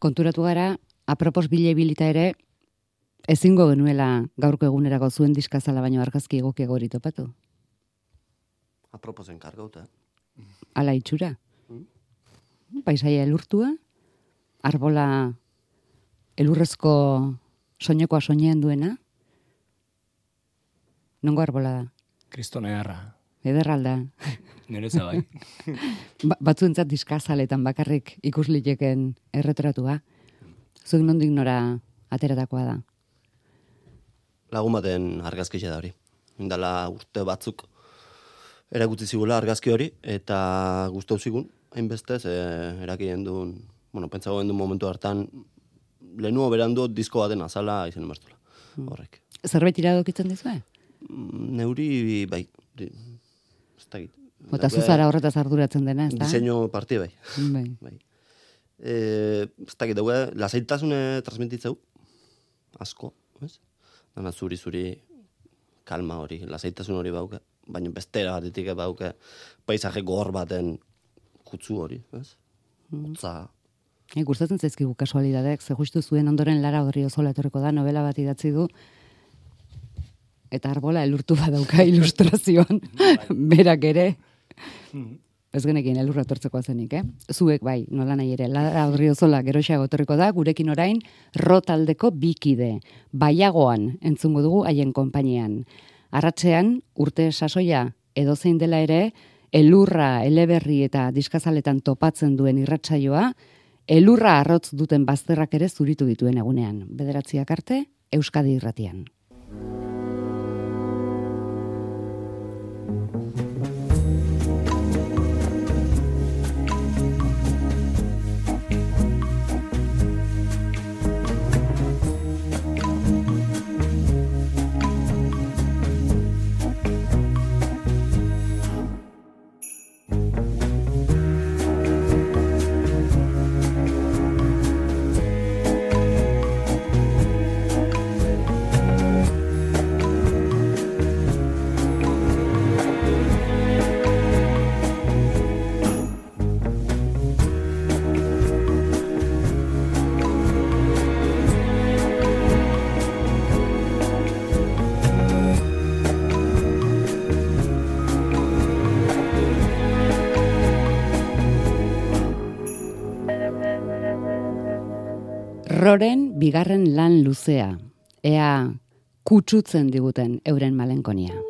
konturatu gara, apropos bile bilita ere, ezingo genuela gaurko egunerako zuen diskazala baino argazki egokiago hori topatu. Aproposen kargauta. Ala itxura. Paisaia elurtua, arbola elurrezko soinekoa soinean duena. Nongo arbola da? Kristone garra. Ederralda. Nereza bai. Ba, batzuentzat diskazaletan bakarrik ikusliteken erretratua. Zuek nondik nora ateratakoa da. Lagun baten argazkia da hori. Indala urte batzuk erakutsi zigula argazki hori, eta gustau zigun, hainbestez, e, erakien duen, bueno, pentsago duen momentu hartan, lehenuo berandu disko baten azala izan emartula. Horrek. Zerbait iradokitzen dizue? Mm, Neuri, bai, dakit. Ota Dauke zuzara horretaz arduratzen dena, ez da? Diseño parti bai. Bai. bai. E, ez dakit, dauke, lasaitasune transmititzeu, asko, ez? Dana zuri zuri kalma hori, lasaitasun hori bauke, baina bestera batetik bauke paisaje gor baten kutsu hori, ez? Otza, E, gustatzen zaizkigu kasualidadek, ze justu zuen ondoren Lara Odrio Zola etorriko da, novela bat idatzi du, eta arbola elurtu badauka ilustrazioan, berak ere. Ez genekin elurra etortzeko zenik, eh? Zuek bai, nola nahi ere, Lara Odrio Zola geroxeago etorriko da, gurekin orain, rotaldeko bikide, baiagoan entzungo dugu haien konpainian. Arratzean, urte sasoia edozein dela ere, elurra, eleberri eta diskazaletan topatzen duen irratsaioa, elurra arrotz duten bazterrak ere zuritu dituen egunean. Bederatziak arte, Euskadi irratian. Thank you. Roren bigarren lan luzea, ea kutsutzen diguten euren malenkonia.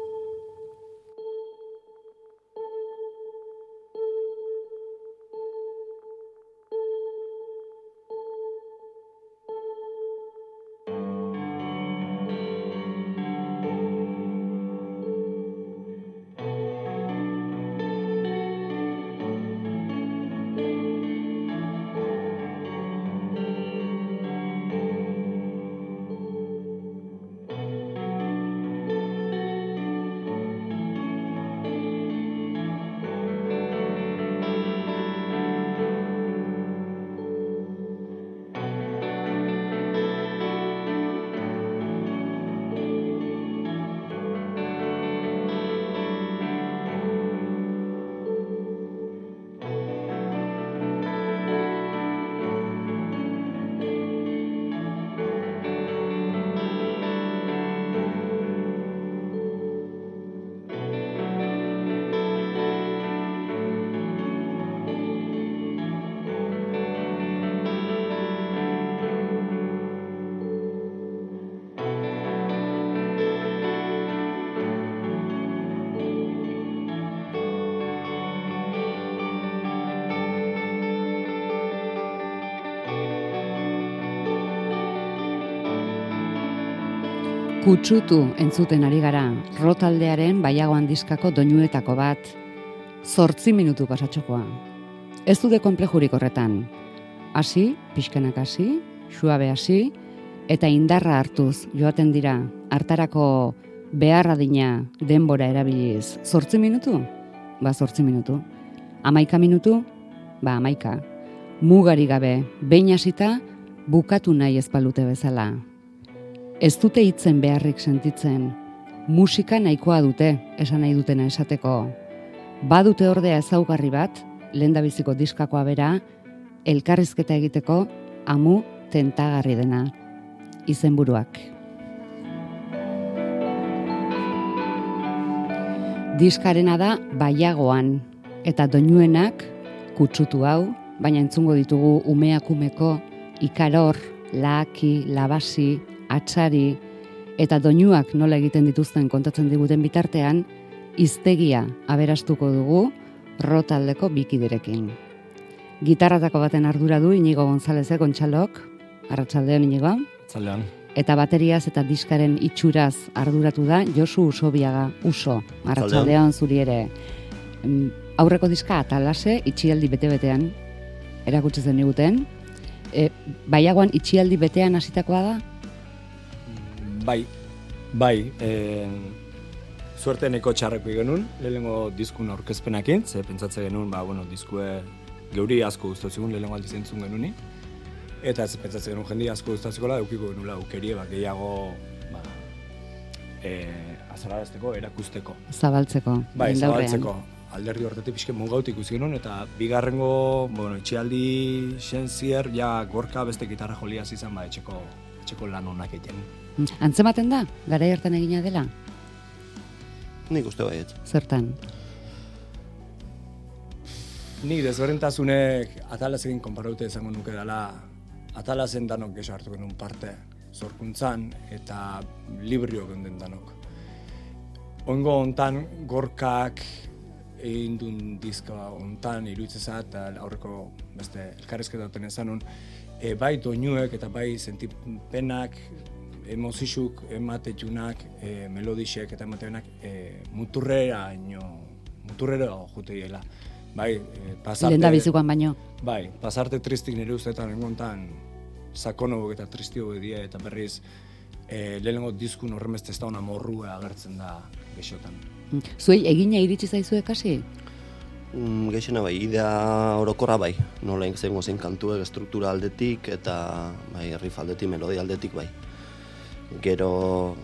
Kutsutu entzuten ari gara, rotaldearen baiagoan diskako doinuetako bat, zortzi minutu pasatxokoa. Ez dude konplejurik horretan. Hasi, pixkanak hasi, suabe hasi, eta indarra hartuz joaten dira, hartarako beharra dina denbora erabiliz. Zortzi minutu? Ba, zortzi minutu. Amaika minutu? Ba, amaika. Mugari gabe, behin hasita, bukatu nahi ezpalute bezala. Ez dute hitzen beharrik sentitzen. Musika nahikoa dute, esan nahi dutena esateko. Badute ordea ezaugarri bat, lehen biziko diskakoa bera, elkarrizketa egiteko amu tentagarri dena. Izenburuak. Diskarena da baiagoan eta doinuenak kutsutu hau, baina entzungo ditugu umeakumeko ikaror, laaki, labasi, atxari eta doinuak nola egiten dituzten kontatzen diguten bitartean, iztegia aberastuko dugu rotaldeko bikiderekin. Gitarratako baten ardura du Inigo Gonzalezek ontxalok, arratsaldeon Inigo, Zaldean. eta bateriaz eta diskaren itxuraz arduratu da Josu Usobiaga Uso, arratsaldeon zuri ere. Mm, Aurreko diska atalase itxialdi bete-betean erakutsi zen diguten. E, baiagoan itxialdi betean hasitakoa da? Bai, bai, en, suerte neko txarreko genuen, lehenengo diskun aurkezpenakin, ze pentsatze genuen, ba, bueno, diskue geuri asko guztatzegun, lehenengo aldiz entzun genuen, eta ez pentsatze genuen jendi asko guztatzeko eukiko genuela aukerie, ba, gehiago, ba, e, azararazteko, erakusteko. Zabaltzeko. Bai, zabaltzeko. Alderdi horretik pixke mugautik ikusi genuen, eta bigarrengo, bueno, itxialdi xen zier, ja gorka beste gitarra joliaz izan, ba, etxeko, etxeko lan honak egiten. Mm, Antzematen da, gara hartan egina dela? Nik uste baiet. Zertan? Nik desberdintasunek atalazekin konparaute izango nuke dela atalazen danok geso hartu genuen parte zorkuntzan eta librio geunden danok. Oingo hontan gorkak egin duen dizka hontan iruditzezat eta aurreko beste elkarrezketa duten ezanun e, bai doinuek eta bai sentipenak emozixuk ematetunak, e, melodixek eta ematenak e, muturrera ino, muturrera jute diela. Bai, e, pasarte... Lehen da bizikoan baino. Bai, pasarte tristik nire ustetan engontan sakonobok eta tristio die eta berriz e, lehenengo diskun horremeste ez da morrua agertzen da gexotan. Mm, Zuei egina iritsi zaizue kasi? Mm, Gehixena bai, idea orokorra bai. Nola zengo zein kantuek struktura aldetik eta bai, riff aldetik, melodia aldetik bai. Gero,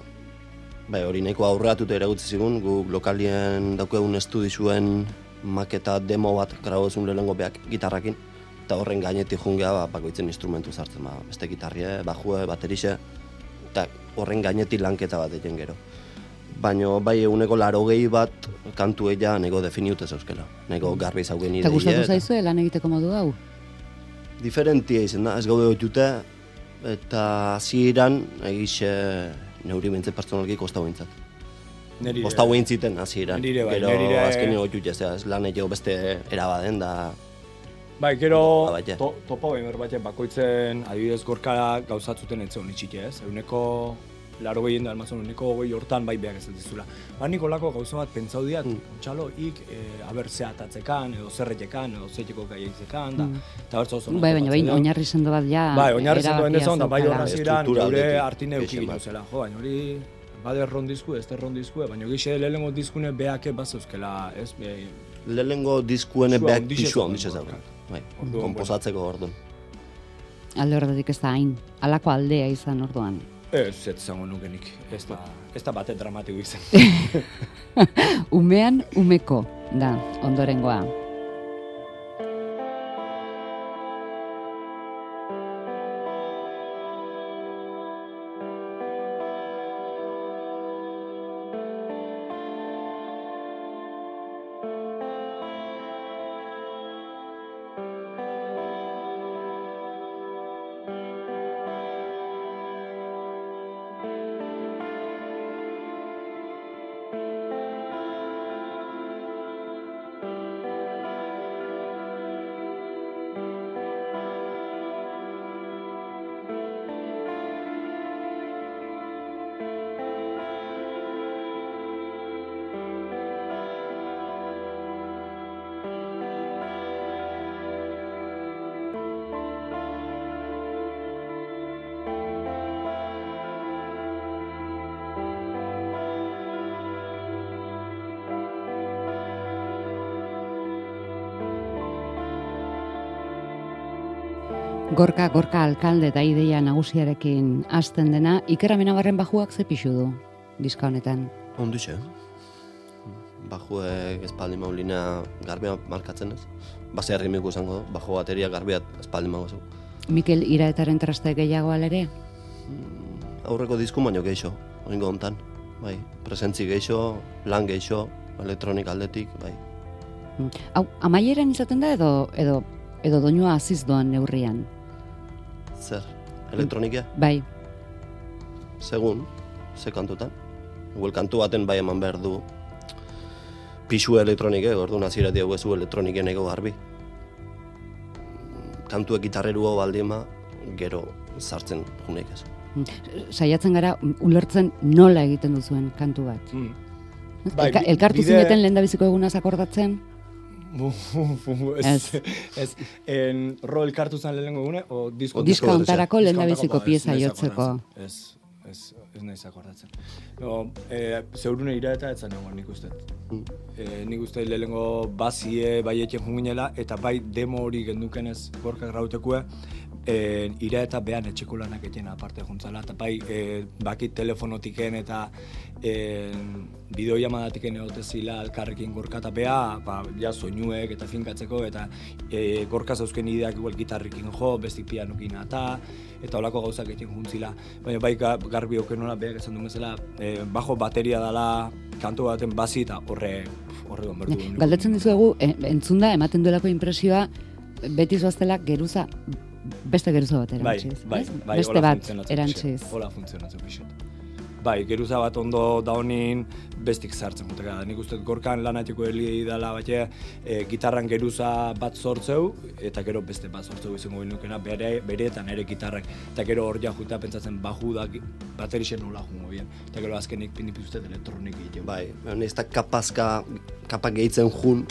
bai, hori nahiko aurreatuta eragutzi zigun, guk lokalien daukegun estudizuen maketa demo bat grabozun lehenengo beak gitarrakin, eta horren gainetik jungea ba, bakoitzen instrumentu sartzen, ba, beste gitarrie, bajue, baterixe, eta horren gainetik lanketa bat egin gero. Baina bai eguneko laro gehi bat kantu ja nego definiute zeuskela. Nego garbi zaugen Eta ideie. gustatu zaizue lan egiteko modu hau? Diferentia izan da, ez gaude otute, eta hasieran egixe neuri bentze personalki kostau bintzat. Neri Kostau bintziten hasieran. Nire bai, Gero nire- azken otute, ez, lan egio beste erabaden da, Bai, gero Ba, to, topo behar bat bakoitzen adibidez gorkara gauzatzuten etzen itxite ez. Euneko laro gehien da almazun, euneko goi hortan bai behar ez dizula. Ba, nik olako gauza bat pentsau diat, Mm. txalo, ik, e, aber zehatatzekan, edo zerretekan, edo zeiteko gaiaitzekan, da, eta bertza oso. Bai, baina bain oinarri sendo bat ja Bai, oinarri zendu erabakia endezon, da bai horra ziren, gure hartine bat. zela. Jo, baina hori, bade erron dizku, ez erron dizku, baina gixe lehenengo diskune beake bat zeuzkela, ez, be, lehenengo diskuene zegoen handixe gorka. zauken. Bai, komposatzeko orduan. Alde horretatik ez da hain, alako aldea izan orduan. Ez, ez zango nukenik, ez da, ez da bate dramatiko izan. Umean umeko da ondorengoa. Gorka, gorka alkalde eta ideia nagusiarekin hasten dena, Iker Amenabarren bajuak ze pixu du diska honetan. Ondixe. Bajuek espaldi maulina garbia markatzen ez. Base herrimiko izango du, bajo bateria garbia espaldi mauzu. Mikel iraetaren traste gehiago alere? Aurreko disku baino geixo, oingo hontan. Bai, presentzi geixo, lan geixo, elektronik aldetik, bai. Mm. Hau, amaieran izaten da edo edo edo doinua aziz doan neurrian? Zer, elektronikia? Bai, Segun, ze kantutan. Igual kantu baten bai eman behar du pisu elektronike, ordu nazirati hau ezu elektroniken ego garbi. Kantuek gitarreruo baldima, gero sartzen junek ez. Mm. saiatzen gara ulertzen nola egiten duzuen kantu bat. Mm. Bai, elkartu bide- zineten lehendabiziko egunaz akordatzen? Ez, ez, en, ro elkartu zen lehenengo gune, o disko... Disko lehendabiziko honetako, ba, pieza ez jotzeko. Ez, ez, ez naiz akordatzen. No, e, zeurune ira eta etzan egon nik uste. E, nik uste lehenengo bazie bai etxen junginela, eta bai demo hori gendukenez gorkak rautekue, e, ira eta behan etxeko lanak etxen aparte juntzala, eta bai e, bakit telefonotiken eta e, bideo jamadatiken egote zila alkarrekin gorka eta beha, ba, ja soinuek eta finkatzeko, eta e, gorka zauzken ideak igual gitarrikin jo, bestik pianokin eta, eta holako gauzak egiten juntzila. Baina bai ga- garbi okenola beak esan duen bezala, e, bajo bateria dela kantu baten basi eta horre, horre duen. Galdetzen dizuegu, e, entzunda ematen duelako impresioa beti zoaztela geruza beste geruza bat Bai, erantziz. bai, ez? bai, beste bat erantziz. Hola funtzionatzen pixet. Bai, geruza bat ondo da honin bestik sartzen muteka. Nik uste gorkan lanatiko heli dela bat e, gitarran geruza bat sortzeu, eta gero beste bat sortzeu izango nukena bere, bereetan ere gitarrak. Eta gero hor ja juta pentsatzen baju da baterixen nola jungo bien. Eta gero azkenik pindipi uste elektronik egiteko. Bai, ez da kapazka, kapak gehitzen jun,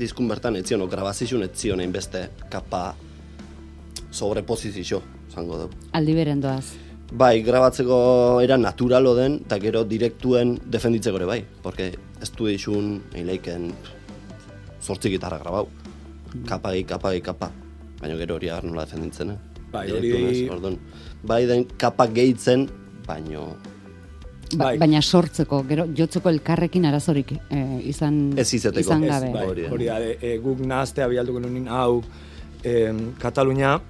diskun bertan etzion, o grabazizun etzion egin beste kapa sobrepozizio, zango dugu. Aldi beren doaz. Bai, grabatzeko era naturalo den, eta gero direktuen defenditzeko ere bai, porque ez du dixun eileiken sortzi gitarra grabau. Kapagi, kapagi, kapa. Baina gero hori agar nola defenditzen, eh? Bai, hori- Orduan, bai den kapak gehitzen, baino Ba, Bai. Baina sortzeko, gero jotzeko elkarrekin arazorik eh, izan, Ez izeteko. izan Ez, gabe. bai, Hori hori da, e, guk nahaztea bialduko nunin em, Katalunia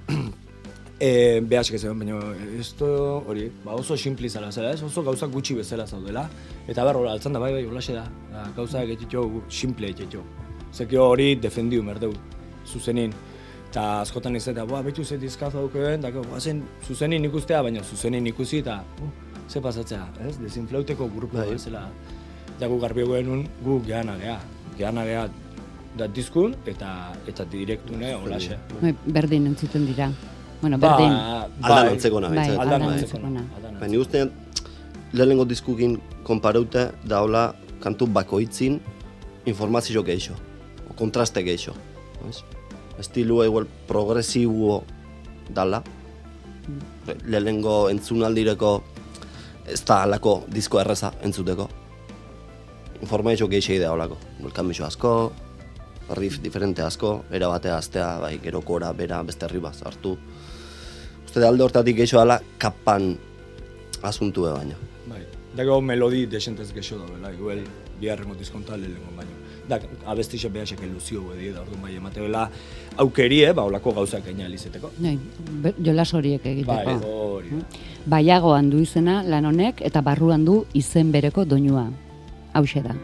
e, behasik ez baina esto hori, ba oso simpli zala zela, ez? oso gauzak gutxi bezala zaudela, eta hola, altzan da, bai, bai, holaxe da, da gauzak etxetxo, simple etxetxo. Zekio hori defendiu merdeu, zuzenin. Eta askotan ez eta, boa, betu ze dizkazo daukeen, eta guazen zuzenin ikustea, baina zuzenin ikusi eta, uh, ze pasatzea, ez? Desinflauteko grupo Bai. bezala. Eta gu garbi genuen, gu gehana geha. Da diskun eta eta direktune holaxe. Bai, Berdin entzuten dira. Bueno, Ba, berdin. Aldan antzekona, Bai, aldan antzekona. Baina uste lehenengo diskukin konparaute daula kantu bakoitzin informazio geixo, o kontraste geixo. Ez? Estilua igual progresibo dala. Lehenengo entzunaldireko ez da alako disko erreza entzuteko. Informazio geixei da olako. Bulkamixo asko, riff diferente asko, era batea astea, bai, gero kora, bera, beste riba hartu. Uste da alde hortatik geixo dala kapan asuntu baina. Bai. Da gero melodi desentez gexo da, bela, igual biharrengo diskonta lehenengo baino. Da, abestixe behasek iluzio bedi da, orduan bai, emate bela aukerie, ba, olako gauzak gaina alizeteko. Bai, be- jolas horiek egiteko. Bai, hori. da. Baiagoan du izena lan honek eta barruan du izen bereko doinua. Hauxe da.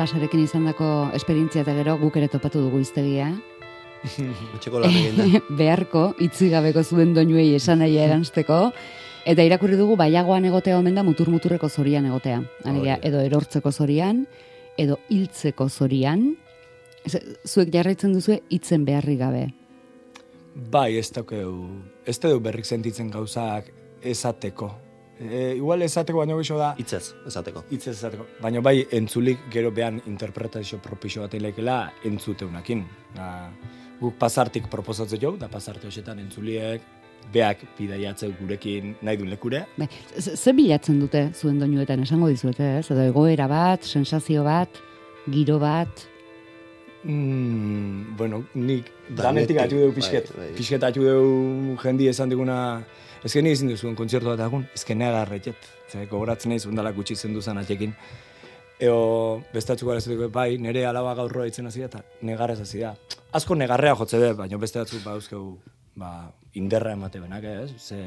Atalasarekin izandako esperientzia eta gero guk ere topatu dugu iztegia. Etxeko lan egin da. Beharko, itzigabeko zuen doinuei esan nahi eransteko. Eta irakurri dugu baiagoan egotea omen da mutur-muturreko zorian egotea. Alegia, da. edo erortzeko zorian, edo hiltzeko zorian. Zuek jarraitzen duzue hitzen beharri gabe. Bai, ez daukeu, ez du berrik sentitzen gauzak esateko. E, igual esateko baino gixo da, Itzez, esateko. hitz ez esateko. Baina bai, entzulik gero behan interpretazio propixo bat ilekela entzuteunakin. Da, guk pasartik proposatzen jau, da pasarte hoxetan entzuliek beak bidaiatzeu gurekin nahi duen lekure. Bai, ze ze bilatzen dute zuen doinuetan esango dizuete, ez? Edo egoera bat, sensazio bat, giro bat, Mm, bueno, nik Danetik, danetik atu dugu pixket. bai, bai. Pixket atu dugu jendi esan diguna, ezken ni ezin duzuen kontzertu bat egun, ezken negarretet. Ze, gogoratzen nahi zundala gutxi zen atxekin. Eo, bestatzuk gara zutuko, bai, nire alaba gaurroa itzen hasi da, eta negarrez hasi da. Asko negarrea jotze be, baina beste batzuk ba, euskeu, ba, inderra emate benak, ez? Ze,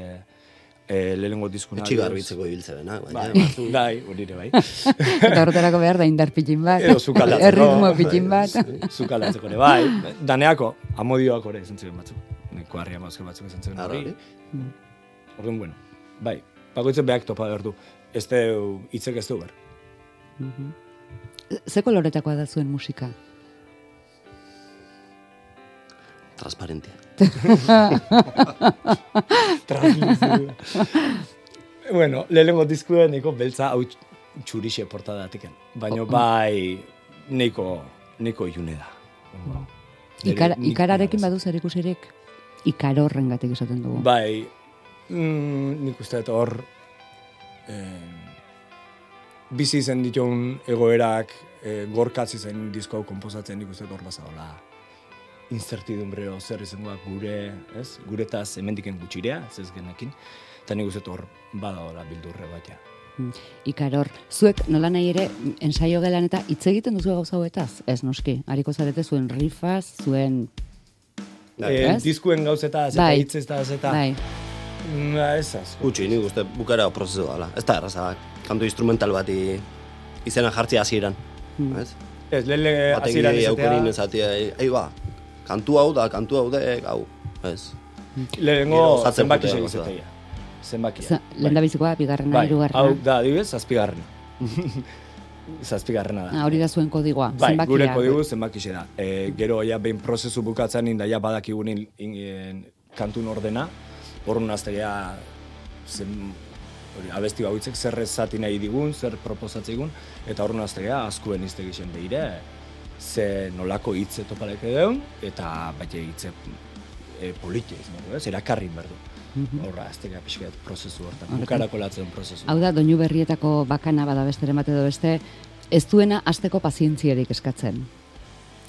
e, lehenengo diskuna. Etxi garbitzeko ibiltze benak, Bai, baina batzu- bai, hori ere bai. eta horretarako behar da indar pitin bat, Edo zukaldatzeko. erritmo pitin bat. Zukaldatzeko ere, bai. Daneako, amodioak ere esan ziren batzuk. Neko harria mauzke batzuk esan ziren Arra, hori. Orduan, bueno, bai. Bakoitzen behak topa behar du. Ez deu, hitzek ez du behar. Ze koloretakoa da zuen musika? transparentia. bueno, lehenengo diskuen neko beltza hau txurixe portadatiken. Baina bai, neko, neko ilune da. Ikara, ikararekin badu zer ikusirik? Ikarorren gatik esaten dugu. Bai, mm, nik uste dut hor eh, bizi zen ditun egoerak eh, gorkatzi zen disko hau komposatzen nik uste dut hor bazadola incertidumbre o zer izangoak gure, ez? Guretaz hemendiken gutxirea, ez ez genekin. Eta nik uste hor badaola bildurre bat ja. Mm. Ikaror, zuek nola nahi ere ensaio gelan eta hitz egiten duzu gauza hauetaz? Ez noski, hariko zarete zuen rifaz, zuen... Bai, ez? diskuen gauzetaz eta Bai. hitzetaz eta Bai, Mm, ez asko. Gutxi, nik uste bukara prozesu dela. Ez da erraza, kantu instrumental bati izena jartzea hasieran. Hmm. Ez? Ez, lehen hasieran idei aukerin izatea, ezatea, ei ba, kantu hau da, kantu hau dek, hau. Ez. lehenengo Gero osatzen zenbaki joatea, segizetea. Zenbakia. Za- lehendabizikoa, bigarrena, Bai, hirugarrena. hau da, adibidez, zazpigarrena. zazpigarrena da. Ah, hori da zuen kodigoa, Bai, zenbakia. gure kodigu zenbakixe da. E, gero ja behin prozesu bukatzen inda ja badakigunin in, in, kantun ordena, horren aztegea zen, hori, abesti bauitzek zer zati nahi digun, zer proposatzeigun, eta horren aztegea askuen izte gixen behire, ze nolako hitze topaleke deun, eta baita hitze e, politia izan dugu, ez? Erakarri berdu. Horra, aztegea pixkat prozesu hortan, bukarako latzen prozesu. Hau da, doinu berrietako bakana bada besteren bat edo beste, ez duena asteko pazientziarik eskatzen.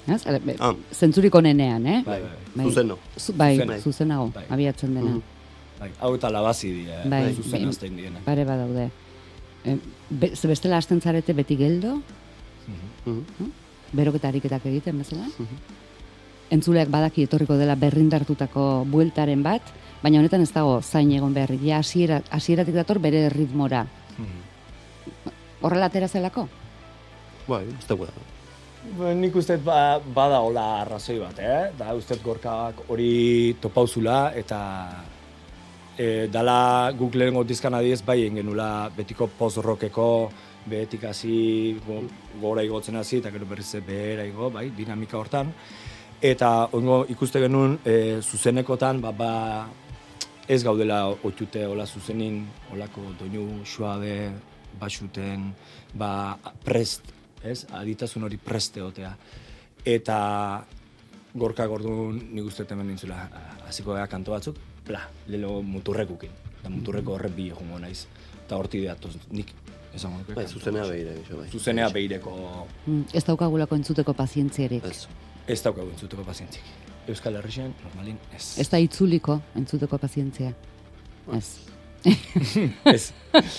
Ez? Ah. Zentzurik onenean, eh? Bai, bai. Zuzeno. Zu, bai, Zuzena. zuzenago, Bai. abiatzen dena. Bai, hau eta labazi dira, Bai, bai, zuzen bai. azten diena. Pare badaude. E, be, ze bestela hasten zarete beti geldo, Mhm. beroketa ariketak egiten bezala. Entzuleak badaki etorriko dela berrindartutako bueltaren bat, baina honetan ez dago zain egon behar. Ja hasiera hasieratik dator bere ritmora. Horrela atera zelako? Bai, ez dugu da. Ba, nik uste ba, bada hola arrazoi bat, eh? Da uste gorkak hori topauzula eta e, dala guk lehenengo dizkan adiez bai genula betiko post-rockeko behetik hasi go, gora igotzen hasi eta gero berriz behera igo, bai, dinamika hortan. Eta ongo ikuste genuen e, zuzenekotan ba, ba, ez gaudela otute hola zuzenin, holako doinu suabe, basuten, ba, prest, ez? Aditasun hori preste otea. Eta gorka gordun nik uste hemen nintzula, hasiko gara kanto batzuk, bla, lelo muturrekukin. Eta muturreko horrek bi egongo naiz. Eta horti datoz, nik esango nuke. Bai, zuzenea behire, bai. Zuzenea behireko Mm, Ez daukagulako entzuteko pazientziarik. Ez. ez daukagu entzuteko pazientzik. Euskal Herrixen, normalin, ez. Ez da itzuliko entzuteko pazientzia. Ez. Ez,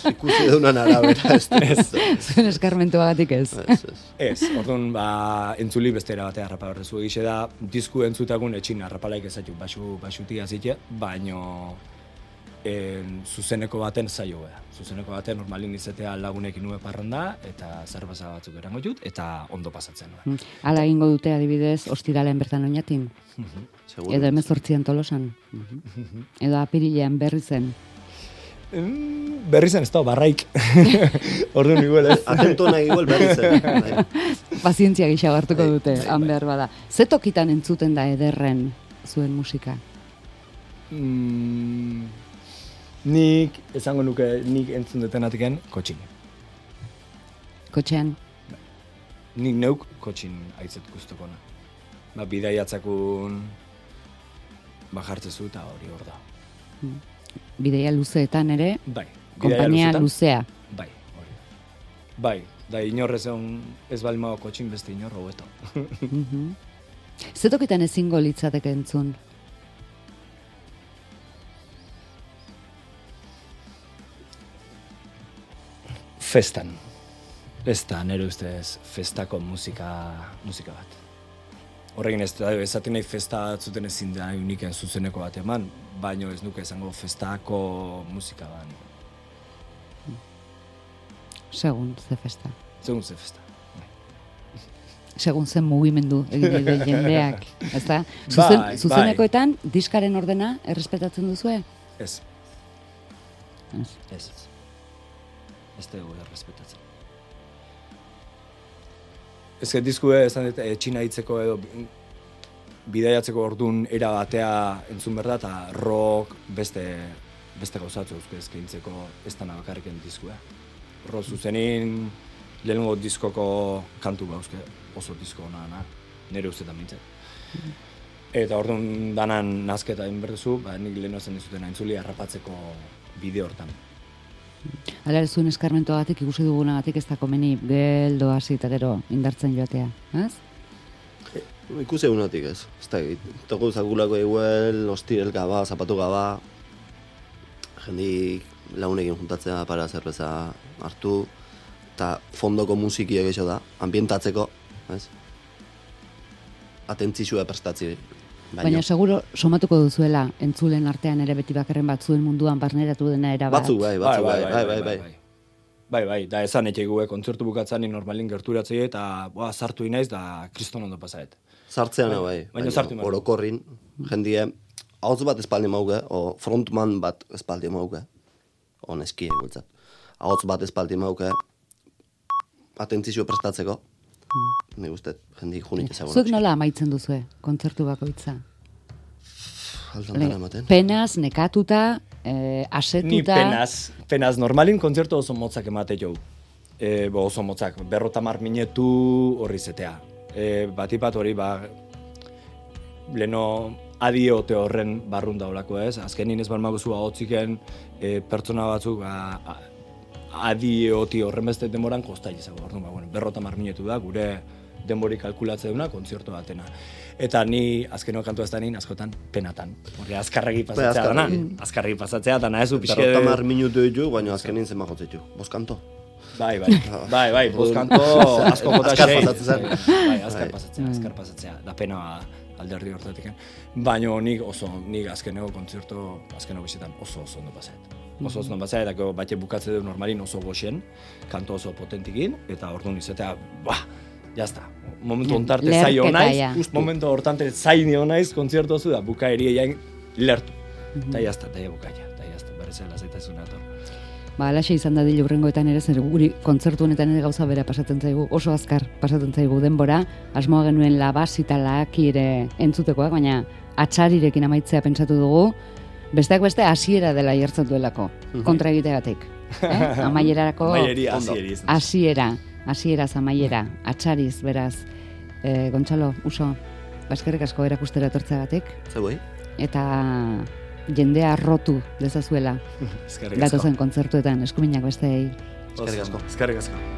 Ikusi edunan arabera, ez. Ez, Zuen eskarmentuagatik ez. ez. ez. ez. Orduan, ba, entzuli beste era batea harrapa berrezu egixe da, disku entzutagun etxin harrapalaik ezatu, basu, basuti azite, baino en, zuzeneko baten zaio gara. Zuzeneko baten normalin izatea lagunekin nue parranda, eta zerbasa batzuk erango jut, eta ondo pasatzen. Ba. Mm, Hala egingo dute adibidez ostiralen bertan oinatin. Seguro. Edo emezortzian tolosan. Edo apirilean berri zen. Mm, berri zen ez da, barraik. Orduan igual ez. Atento nahi igual behar zen. Bai. Pazientzia gixago hartuko Bai, dute, bai, han bai. behar bada. Ze tokitan entzuten da ederren zuen musika? Mm, nik, esango nuke, nik entzun detenatiken, kotxin. Kotxean, Nik neuk kotxin aitzet guztokona. Ba, bidaiatzakun, ba, jartzezu eta hori hor da. Bideia luzeetan ere, Bai. kompainia luzea. Bai, hori. Bai, da inorrez egon ez balmao kotxin beste inor hobeto. Mhm. Zetokitan ezingo litzateke entzun? Festan. Ez da, nire ustez, festako musika, musika bat. Horregin ez da, esaten nahi festa zuten ezin da uniken zuzeneko bat eman, baino ez nuke esango festako musika bat. Segun, ze festa. Zegun ze festa. Segun zen mugimendu egin dute jendeak, ezta? Zuzen, Bai, zuzenekoetan diskaren ordena errespetatzen duzue? Ez, Ez. ez, ez. Ez dugu errespetatzen. Ez que diskue, ez da, etxina hitzeko edo bidaiatzeko ordun era batea entzun behar da, eta rock beste, beste gauzatzu euske eskaintzeko ez da bakarriken diskue. Rock zuzenin, lehenengo diskoko kantu bauzke, oso disko ona na, ustetan mintzat. Eta orduan danan nazketa duzu, ba, nik lehen zen dizuten aintzuli harrapatzeko bide hortan. Hala ere zuen eskarmentoagatik ikusi dugunagatik ez da komeni geldo hasi eta gero indartzen joatea, ez? Ikusi egunatik ez. Ez da, toko zakulako iguel, ostirel gaba, zapatu gaba, jendik lagunekin juntatzea para zerbeza hartu, eta fondoko musiki egeixo da, ambientatzeko, ez? Atentzizua prestatzi. Baina, seguro somatuko duzuela entzulen artean ere beti bakarren batzuen munduan barneratu dena era bat. Batzuk bai, batzuk bai, bai, bai, bai. Bai, bai, da esan etxe gue kontzertu bukatzen ni normalin gerturatzei eta boa, sartu inaiz da kriston ondo pasaet. Sartzean Bai, bai, baina sartu orokorrin, jendie, hauts bat espaldi mauge, o frontman bat espaldi mauge, on eski egultzat. Hauts bat espaldi mauge, atentzizio prestatzeko, Ni uste, jendik junik ezagun. Zuek nola amaitzen duzue, kontzertu bakoitza? Aldantara ematen. Penaz, nekatuta, eh, Ni asetuta... penaz, penaz normalin kontzertu oso motzak emate jau. E, bo oso motzak, berrota mar minetu horri zetea. E, batipat hori, ba, leno adiote horren barrun daulako ez. Azkenin ez balmaguzu ahotziken e, pertsona batzuk ba, adioti horren beste denboran kostai izango. Orduan, ba, bueno, berrota mar minetu da, gure denbori kalkulatzen duna kontzertu batena. Eta ni azkeneko kantu ez da nien askotan penatan. Hori azkarregi pasatzea dana. azkarregi. Pasatzea dana ez du pixke... Berrota mar minutu ditu, baina azkenin zenba jotzen ditu. Boskanto. Bai, bai, bai, bai, boskanto asko jota Azkar zen. Bai, azkar Bai. pasatzea, azkar pasatzea. Da pena alderdi hortatik. Baina nik oso, nik azkeneko kontzertu, azkeneko bisetan oso oso ondo pasaet. Oso oso ondo pasaet, eta gero bate bukatze du normalin oso goxen, kanto oso potentikin, eta orduan izatea, bah, jazta. Momentu ontarte zai honaiz, ja. momentu hortante zai honaiz kontzertu oso da, bukaeri egin lertu. Eta jazta, eta ja bukaia, eta jazta, berrez lasaitasun ator. Ba, alaxe izan da dile urrengoetan ere, zer guri kontzertu honetan ere gauza bera pasatzen zaigu, oso azkar pasatzen zaigu denbora, asmoa genuen labas eta laaki ere entzutekoak, baina atxarirekin amaitzea pentsatu dugu, besteak beste hasiera dela jartzen duelako, kontra egiteagatik. Eh? Amaierarako hasiera, hasieraz amaiera, atxariz, beraz. E, Gontzalo, uso, baskerrik asko erakustera etortzeagatik, eh? eta jendea rotu dezazuela Eskerrik asko. gatozen kontzertuetan eskuminak besteei. Eskerrik asko. Eskerrik asko.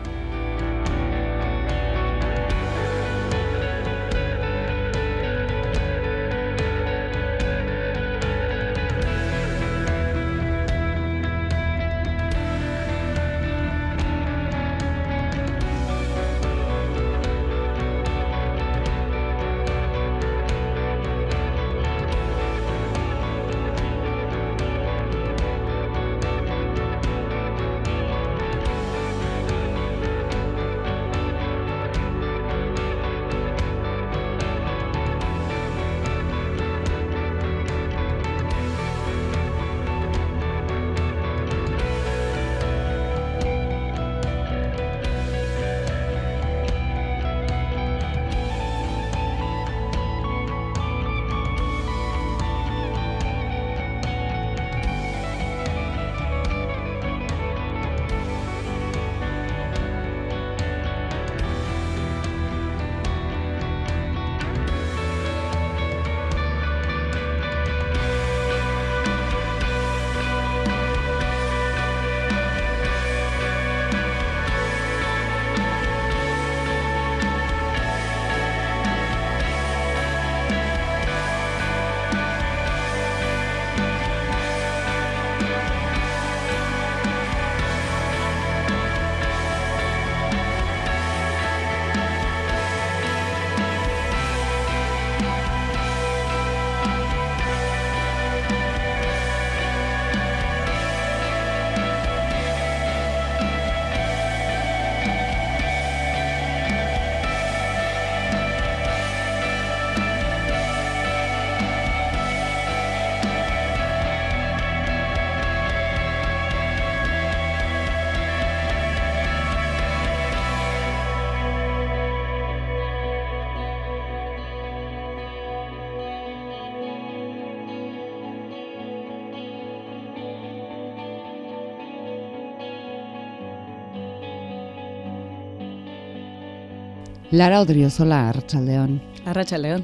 Lara Odriozola, Arratxaldeon. Arratxaldeon.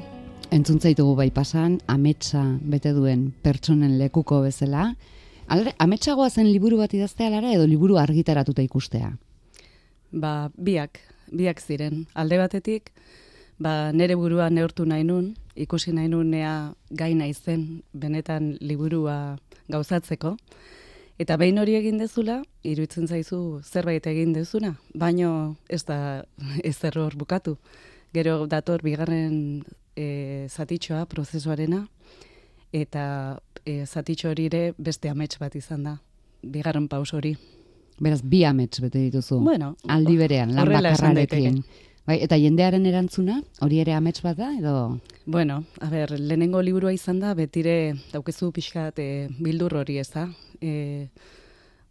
Entzun zaitugu bai pasan, ametsa bete duen pertsonen lekuko bezala. Ametsagoa zen liburu bat idaztea lara edo liburu argitaratuta ikustea? Ba, biak, biak ziren. Alde batetik, ba, nere burua neurtu nahi nun, ikusi nahi nun nea gai zen benetan liburua gauzatzeko. Eta behin hori egin dezula, iruditzen zaizu zerbait egin dezuna, baino ez da ez hor bukatu. Gero dator bigarren e, zatitxoa, prozesuarena, eta e, zatitxo hori ere beste amets bat izan da, bigarren paus hori. Beraz, bi amets bete dituzu. Bueno, aldi berean, lan bakarrarekin. Bai, eta jendearen erantzuna, hori ere amets bat da, edo? Bueno, a ber, lehenengo liburua izan da, betire daukezu pixkat e, bildur hori ez da. E,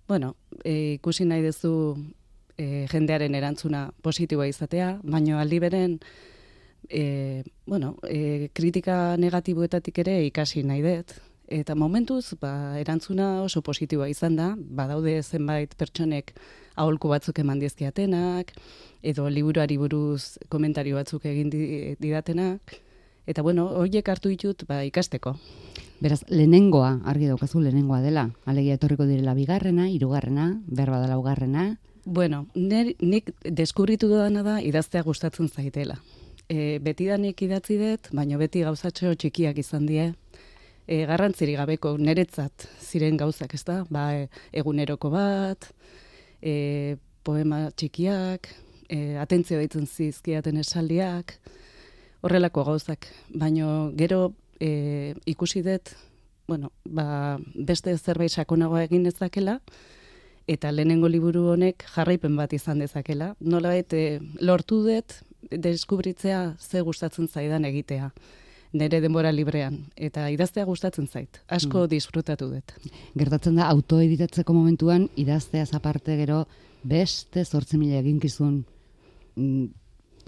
bueno, e, ikusi nahi duzu e, jendearen erantzuna positiboa izatea, baino aldi beren, e, bueno, e, kritika negatiboetatik ere ikasi nahi dut. Eta momentuz, ba, erantzuna oso positiboa izan da, badaude zenbait pertsonek aholku batzuk eman dizkiatenak, edo liburuari buruz komentario batzuk egin didatenak, eta bueno, horiek hartu ditut ba, ikasteko. Beraz, lehenengoa, argi daukazu, lehenengoa dela. Alegia etorriko direla bigarrena, hirugarrena, berba dela ugarrena. Bueno, nik deskurritu dudana da idaztea gustatzen zaitela e, betidanik idatzi dut, baina beti gauzatxo txikiak izan die, e, garrantziri gabeko niretzat ziren gauzak, ez da? Ba, e, eguneroko bat, e, poema txikiak, e, atentzio ditzen zizkiaten esaldiak, horrelako gauzak. Baina gero e, ikusi dut, bueno, ba, beste zerbait sakonagoa egin ezakela, eta lehenengo liburu honek jarraipen bat izan dezakela. Nola e, lortu dut, deskubritzea ze gustatzen zaidan egitea nere denbora librean eta idaztea gustatzen zait. Asko mm. disfrutatu dut. Gertatzen da autoeditatzeko momentuan idaztea aparte gero beste 8000 eginkizun mm,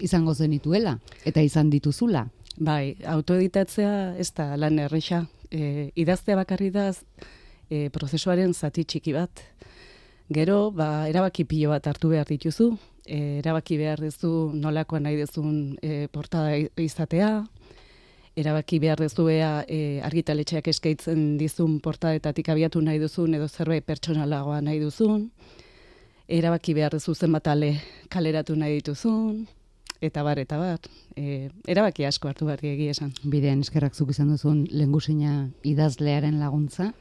izango zenituela eta izan dituzula. Bai, autoeditatzea ez da lan erresa. E, idaztea bakarri da e, prozesuaren zati txiki bat. Gero, ba, erabaki pilo bat hartu behar dituzu, e, erabaki behar duzu nolakoa nahi duzun e, portada izatea, erabaki behar duzu ea e, argitaletxeak eskaitzen dizun portadetatik abiatu nahi duzun edo zerbait pertsonalagoa nahi duzun, erabaki behar duzu zenbat ale kaleratu nahi dituzun, eta bar, eta bar, e, erabaki asko hartu behar egia esan. Bidean eskerrak zuk izan duzun lengusina idazlearen laguntza,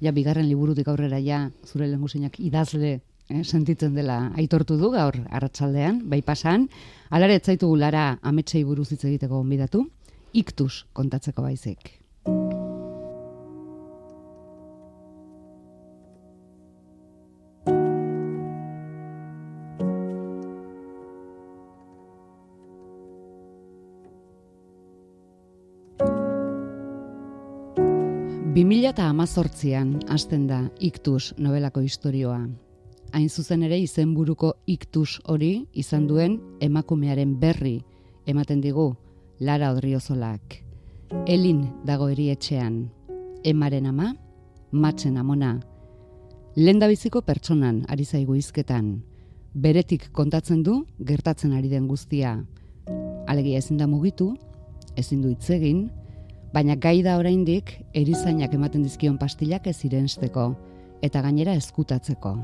ja bigarren liburutik aurrera ja zure lengusinak idazle eh, sentitzen dela aitortu du gaur arratsaldean bai pasan. Alare etzaitugu lara ametsei buruz hitz egiteko gonbidatu iktus kontatzeko baizik. Eta amazortzian hasten da iktus nobelako historioa hain zuzen ere izenburuko iktus hori izan duen emakumearen berri ematen digu Lara Odriozolak. Elin dago erietxean, emaren ama, matzen amona. Lenda biziko pertsonan ari zaigu izketan, beretik kontatzen du gertatzen ari den guztia. Alegia ezin da mugitu, ezin du itzegin, baina gai da oraindik erizainak ematen dizkion pastilak ez irensteko eta gainera eskutatzeko.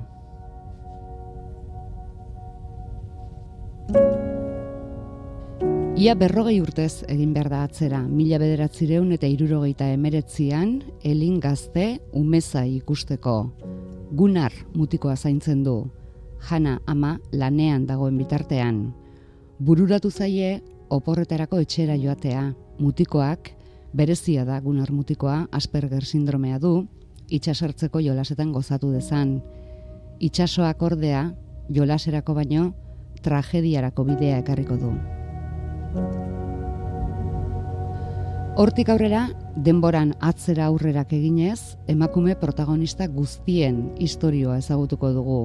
Ia berrogei urtez egin behar da atzera, mila bederatzireun eta irurogeita emeretzian, elin gazte umeza ikusteko. Gunar mutikoa zaintzen du, jana ama lanean dagoen bitartean. Bururatu zaie, oporretarako etxera joatea, mutikoak, berezia da gunar mutikoa, Asperger sindromea du, itxasartzeko jolasetan gozatu dezan. Itxasoak ordea, jolaserako baino, tragediarako bidea ekarriko du. Hortik aurrera, denboran atzera aurrerak eginez, emakume protagonista guztien historioa ezagutuko dugu.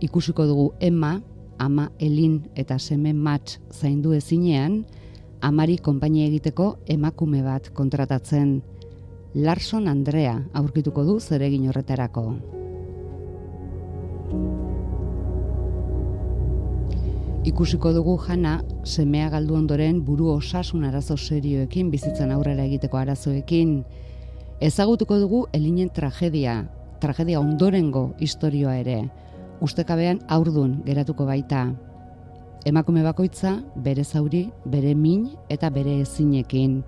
Ikusiko dugu Emma, ama Elin eta seme Match zaindu ezinean, amari konpainia egiteko emakume bat kontratatzen. Larson Andrea aurkituko du zeregin horretarako. Ikusiko dugu jana semea galdu ondoren buru osasun arazo serioekin bizitzen aurrera egiteko arazoekin ezagutuko dugu elinen tragedia, tragedia ondorengo historioa ere. Ustekabean aurdun geratuko baita. Emakume bakoitza bere zauri, bere min eta bere ezinekin.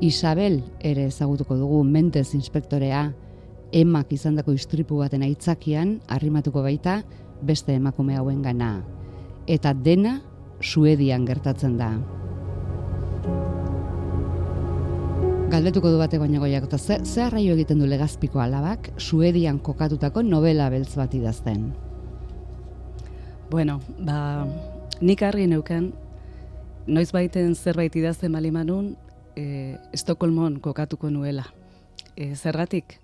Isabel ere ezagutuko dugu mentez inspektorea, emak izandako istripu baten aitzakian arrimatuko baita beste emakume hauen gana. Eta dena Suedian gertatzen da. Galdetuko du bate baina goiak, eta ze, ze arraio egiten du legazpiko alabak Suedian kokatutako novela beltz bat idazten? Bueno, ba, nik argi neuken, noiz baiten zerbait idazten malimanun, e, Estokolmon kokatuko nuela. E, zergatik,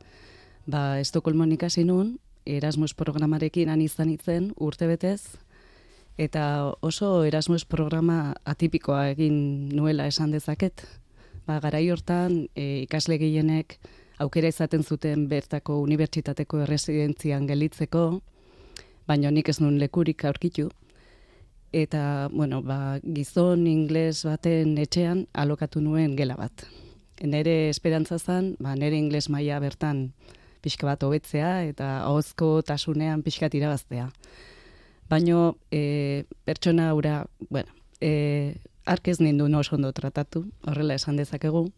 ba, Estokolmon ikasi nun, Erasmus programarekin izan itzen urte betez, eta oso Erasmus programa atipikoa egin nuela esan dezaket, ba, garai hortan e, ikasle gehienek aukera izaten zuten bertako unibertsitateko erresidentzian gelitzeko, baina nik ez nun lekurik aurkitu. Eta, bueno, ba, gizon ingles baten etxean alokatu nuen gela bat. Nere esperantza zen, ba, nere ingles maila bertan pixka bat hobetzea eta ahozko tasunean pixka irabaztea. Baina e, pertsona ura, bueno, e, arkez nindu oso ondo tratatu, horrela esan dezakegu.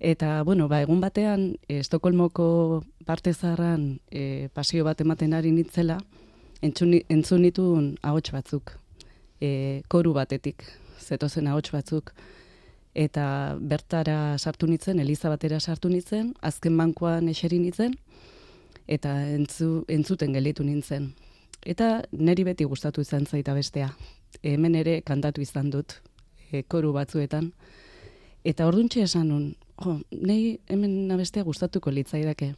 Eta, bueno, ba, egun batean, e, Estokolmoko parte zaharran e, pasio bat ematen ari nitzela, entzun nituen ahots batzuk, e, koru batetik, zetozen ahots batzuk, eta bertara sartu nitzen, Eliza batera sartu nitzen, azken bankoan eseri nitzen, eta entzu, entzuten gelitu nintzen. Eta neri beti gustatu izan zaita bestea. Hemen ere kantatu izan dut, e, koru batzuetan. Eta orduntxe esan nun, jo, nahi hemen abestea gustatuko litzaidake.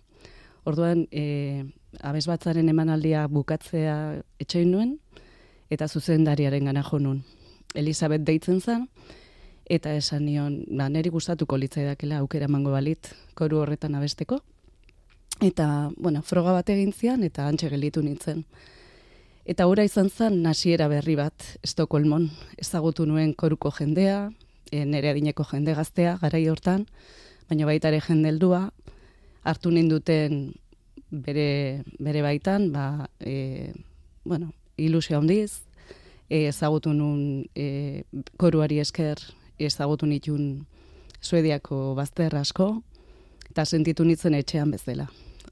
Orduan, e, abes batzaren emanaldia bukatzea etxein nuen, eta zuzendariaren gana jo nun. Elizabeth deitzen zen, eta esan nion, ba, neri gustatuko litzaidakela aukera mango balit koru horretan abesteko. Eta, bueno, froga bat egin zian, eta antxe gelitu nintzen. Eta ora izan zen nasiera berri bat Estokolmon. Ezagutu nuen koruko jendea, e, nere adineko jende gaztea, garai hortan, baina baita ere jendeldua, hartu ninduten bere, bere baitan, ba, e, bueno, ilusio handiz, e, ezagutu nun e, koruari esker, ezagutu nitun suediako bazter asko, eta sentitu nitzen etxean bezala.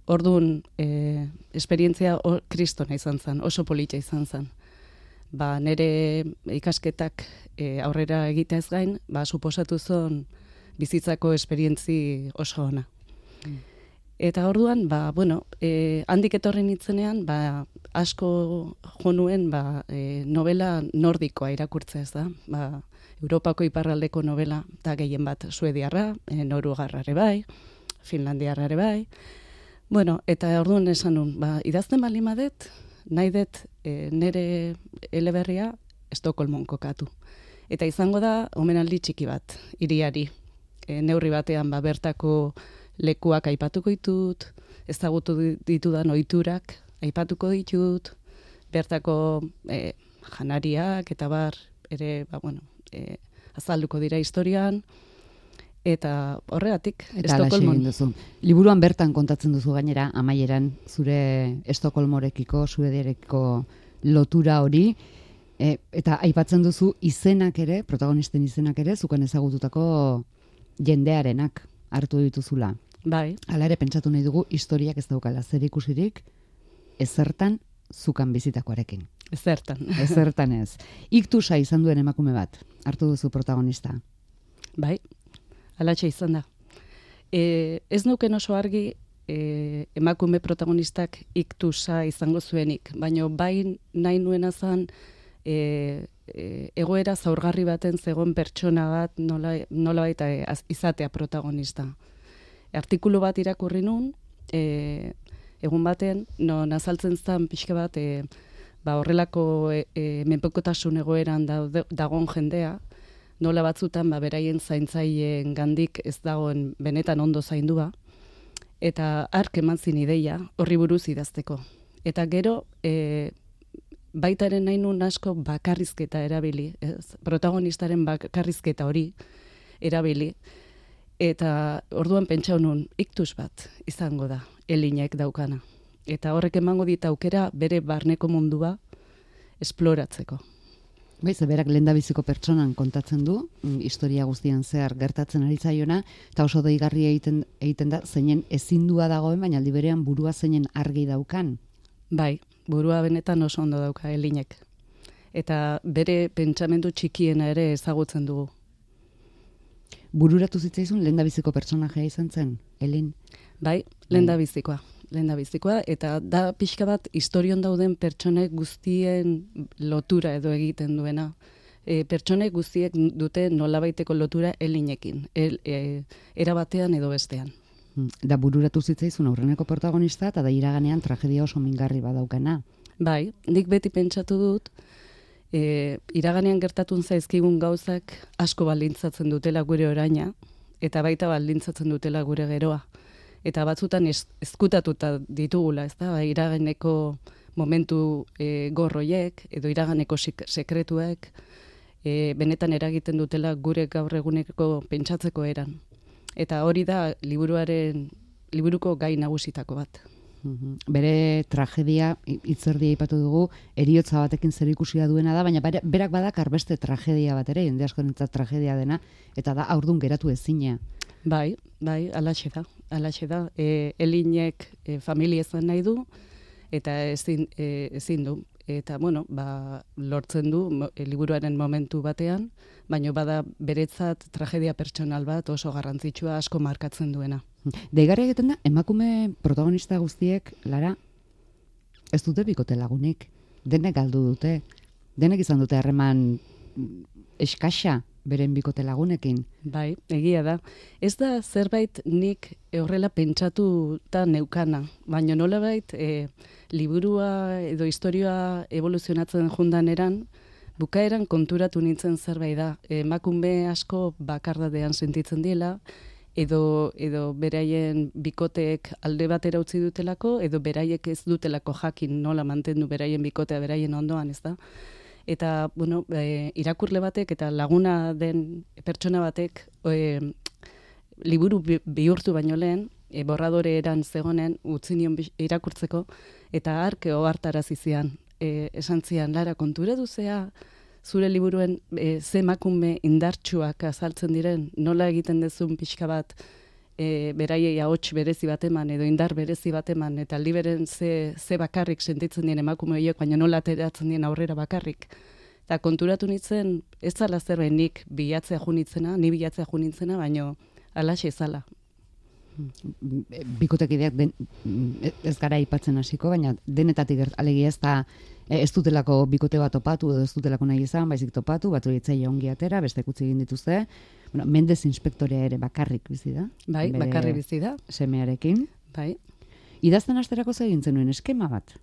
Orduan, e, esperientzia kristona izan zen, oso politxa izan zen. Ba, nere ikasketak e, aurrera egitea ez gain, ba, suposatu zon bizitzako esperientzi oso ona. Mm. Eta orduan, ba, bueno, e, handik etorri nitzenean, ba, asko jonuen ba, e, novela nordikoa irakurtzea ez da. Ba, Europako iparraldeko novela, eta gehien bat suediarra, e, norugarrare bai, finlandiarrare bai, Bueno, eta orduan esan nun, ba, idazten bali madet, nahi dut e, nere eleberria Estokolmon kokatu. Eta izango da, omenaldi txiki bat, iriari. E, neurri batean, ba, bertako lekuak aipatuko ditut, ezagutu ditudan ohiturak aipatuko ditut, bertako e, janariak eta bar, ere, ba, bueno, e, azalduko dira historian, eta horregatik Estokolmon duzu. Liburuan bertan kontatzen duzu gainera amaieran zure Estokolmorekiko, suedereko lotura hori e, eta aipatzen duzu izenak ere, protagonisten izenak ere zuken ezagututako jendearenak hartu dituzula. Bai. Hala ere pentsatu nahi dugu historiak ez daukala zer ikusirik ezertan zukan bizitakoarekin. Ezertan. Ezertan ez. Iktusa izan duen emakume bat hartu duzu protagonista. Bai, alatxe izan da. E, ez nuken oso argi e, emakume protagonistak iktusa izango zuenik, baina bai nahi nuena zan e, e, egoera zaurgarri baten zegoen pertsona bat nola, nola baita e, izatea protagonista. artikulu bat irakurri nun, e, egun baten, no, nazaltzen zen pixka bat, e, ba, horrelako e, e, menpekotasun egoeran dagoen jendea, nola batzutan ba, beraien zaintzaileen gandik ez dagoen benetan ondo zaindua, eta ark eman zin ideia horri buruz idazteko. Eta gero, e, baitaren nahi nun asko bakarrizketa erabili, ez? protagonistaren bakarrizketa hori erabili, eta orduan pentsau nun, iktus bat izango da, elinek daukana. Eta horrek emango dit aukera bere barneko mundua esploratzeko. Bai, ze berak lendabiziko pertsonan kontatzen du, mm, historia guztian zehar gertatzen ari zaiona, eta oso deigarri egiten, egiten da, zeinen ezindua dagoen, baina aldi berean burua zeinen argi daukan. Bai, burua benetan oso ondo dauka elinek. Eta bere pentsamendu txikiena ere ezagutzen dugu. Bururatu zitzaizun lendabiziko pertsonajea izan zen, Elin? Bai, lendabizikoa lehen bizikoa, eta da pixka bat historion dauden pertsonek guztien lotura edo egiten duena. E, pertsonek guztiek dute nolabaiteko lotura elinekin, el, e, erabatean edo bestean. Hmm, da bururatu zitzaizun aurreneko protagonista eta da iraganean tragedia oso mingarri badaukana. Bai, nik beti pentsatu dut, e, iraganean gertatun zaizkigun gauzak asko baldintzatzen dutela gure oraina, eta baita baldintzatzen dutela gure geroa eta batzutan ez, ezkutatuta ditugula, ez da, bai, iraganeko momentu e, gorroiek, edo iraganeko sekretuek, e, benetan eragiten dutela gure gaur eguneko pentsatzeko eran. Eta hori da liburuaren liburuko gai nagusitako bat. Mhm. Bere tragedia, itzerdia ipatu dugu, eriotza batekin zer ikusia duena da, baina berak badak arbeste tragedia bat ere, jende asko tragedia dena, eta da aurdun geratu ezinea. Bai, bai, alaxe da, alaxe da. E, elinek e, familia ezan nahi du, eta ezin, e, ezin du. Eta, bueno, ba, lortzen du e, liburuaren momentu batean, baino bada beretzat tragedia pertsonal bat oso garrantzitsua asko markatzen duena. Deigarri egiten da, emakume protagonista guztiek, lara, ez dute bikote lagunik, denek galdu dute, denek izan dute harreman eskasa, beren bikote lagunekin. Bai, egia da. Ez da zerbait nik horrela pentsatu eta neukana, baina nola bait, e, liburua edo historioa evoluzionatzen jundan eran, bukaeran konturatu nintzen zerbait da. Emakume asko bakardadean sentitzen diela, edo, edo beraien bikoteek alde batera utzi dutelako, edo beraiek ez dutelako jakin nola mantendu beraien bikotea beraien ondoan, ez da? Eta bueno, e, irakurle batek eta laguna den pertsona batek e, liburu bihurtu baino lehen, e, borradore eran zegonen utzi nion irakurtzeko, eta arke ohartarazi zian, e, esan zian, lara kontura duzea, zure liburuen e, ze makume indartsuak azaltzen diren, nola egiten dezun pixka bat, e, beraiei ahots berezi bat eman edo indar berezi bat eman eta liberen ze, ze bakarrik sentitzen dien emakume horiek baina nola ateratzen dien aurrera bakarrik. Eta konturatu nintzen, ez zala zerbait nik bilatzea junitzena, ni bilatzea junitzena, baina alaxe zala. Bikotekideak den, ez gara aipatzen hasiko, baina denetatik gert, alegi ez da ez dutelako bikote bat topatu edo ez dutelako nahi izan, baizik topatu, bat hori ongi atera, beste kutsi egin dituzte, bueno, mendez inspektorea ere bakarrik bizi da. Bai, bakarrik bizi da. Semearekin. Bai. Idazten asterako zegintzen nuen eskema bat.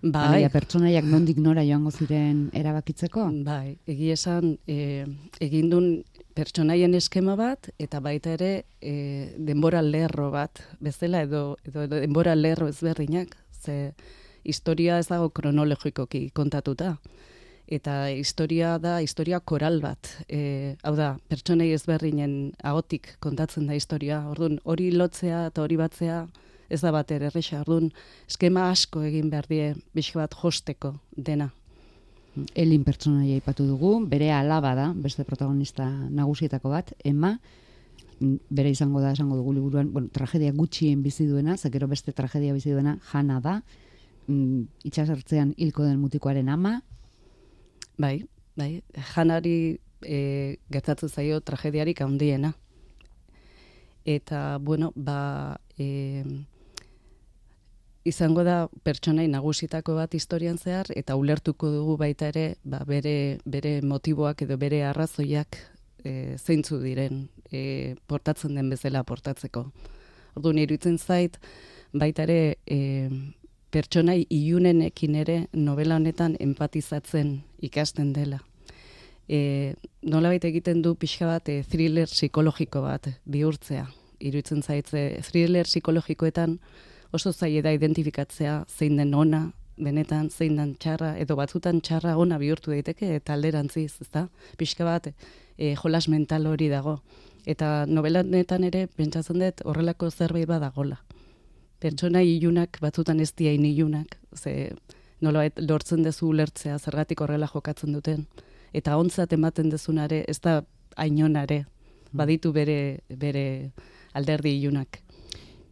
Bai. Alia, pertsonaiak nondik nora joango ziren erabakitzeko? Bai, egi esan, e, egindun pertsonaien eskema bat, eta baita ere e, denbora lerro bat, bezala, edo, edo, edo denbora lerro ezberdinak, ze historia ez dago kronologikoki kontatuta eta historia da historia koral bat. E, hau da, pertsonei ezberdinen agotik kontatzen da historia. Orduan, hori lotzea eta hori batzea ez da bat erresa. Orduan, eskema asko egin behar die bizka bat josteko dena. Elin pertsonaia ipatu dugu, bere alaba da, beste protagonista nagusietako bat, Emma, bere izango da, esango dugu liburuan, bueno, tragedia gutxien bizi duena, zekero beste tragedia bizi duena, jana da, mm, itxasartzean hilko den mutikoaren ama, Bai, bai, janari e, gertatu zaio tragediarik handiena. Eta, bueno, ba, e, izango da pertsonai nagusitako bat historian zehar, eta ulertuko dugu baita ere, ba, bere, bere motiboak edo bere arrazoiak e, zeintzu diren e, portatzen den bezala portatzeko. Orduan, iruditzen zait, baita ere, e, pertsonai iunenekin ere novela honetan empatizatzen ikasten dela. E, nola baita egiten du pixka bat e, thriller psikologiko bat bihurtzea. Iruitzen zaitze thriller psikologikoetan oso zaila da identifikatzea zein den ona benetan zein dan txarra, edo batzutan txarra ona bihurtu daiteke, eta alderantziz, ezta? Pixka bat, e, jolas mental hori dago. Eta novelanetan ere, pentsatzen dut, horrelako zerbait badagola. Pertsona ilunak, batzutan ez diain ilunak, ze nola lortzen dezu ulertzea, zergatik horrela jokatzen duten. Eta ontzat ematen dezunare, ez da ainonare, baditu bere, bere alderdi ilunak.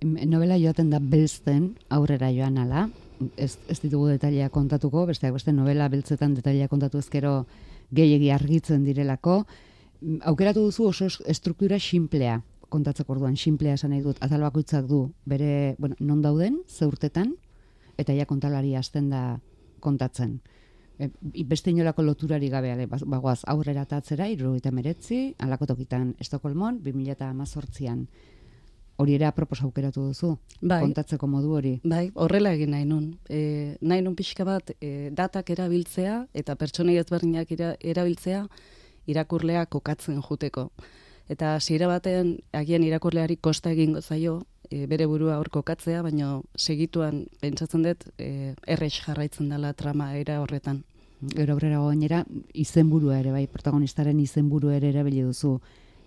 Novela joaten da belzten aurrera joan ala, ez, ez ditugu detailea kontatuko, besteak beste novela beltzetan detailea kontatu ezkero gehiegi argitzen direlako, aukeratu duzu oso estruktura simplea kontatzeko orduan, simplea esan nahi dut, atal bakoitzak du, bere, bueno, non dauden, zeurtetan, eta ja kontalari hasten da kontatzen. E, beste inolako loturari gabe, ale, ba, bagoaz aurrera tatzera, iru eta meretzi, alako tokitan Estokolmon, 2008an. Hori era apropos aukeratu duzu, bai, kontatzeko modu hori. Bai, horrela egin nahi nun. E, nahi nun pixka bat, e, datak erabiltzea eta pertsonei ezberdinak erabiltzea irakurlea kokatzen juteko. Eta hasiera batean agian irakurleari kosta egingo zaio e, bere burua hor kokatzea, baina segituan pentsatzen dut e, errex jarraitzen dela trama era horretan. Gero aurrera gainera izenburua ere bai protagonistaren izenburua ere erabili duzu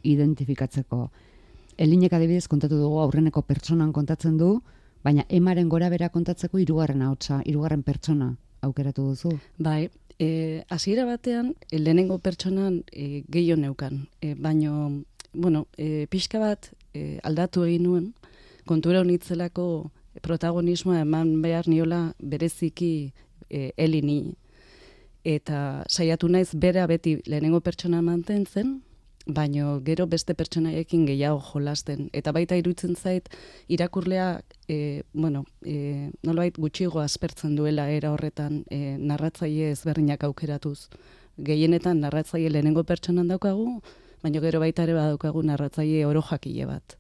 identifikatzeko. Elinek adibidez kontatu dugu aurreneko pertsonan kontatzen du, baina emaren gora bera kontatzeko hirugarren ahotsa, hirugarren pertsona aukeratu duzu. Bai, E, hasiera batean, e, lehenengo pertsonan e, gehiago neukan. E, baino, bueno, e, pixka bat e, aldatu egin nuen, kontura honitzelako protagonismoa eman behar niola bereziki e, elini. Eta saiatu naiz bera beti lehenengo pertsona mantentzen, baino gero beste pertsonaiekin gehiago jolasten. Eta baita irutzen zait, irakurlea, e, bueno, e, nolabait gutxigo aspertzen duela era horretan e, narratzaile ezberdinak aukeratuz. Gehienetan narratzaile lehenengo pertsonan daukagu, baino gero baita ere badaukagu narratzaile oro jakile bat.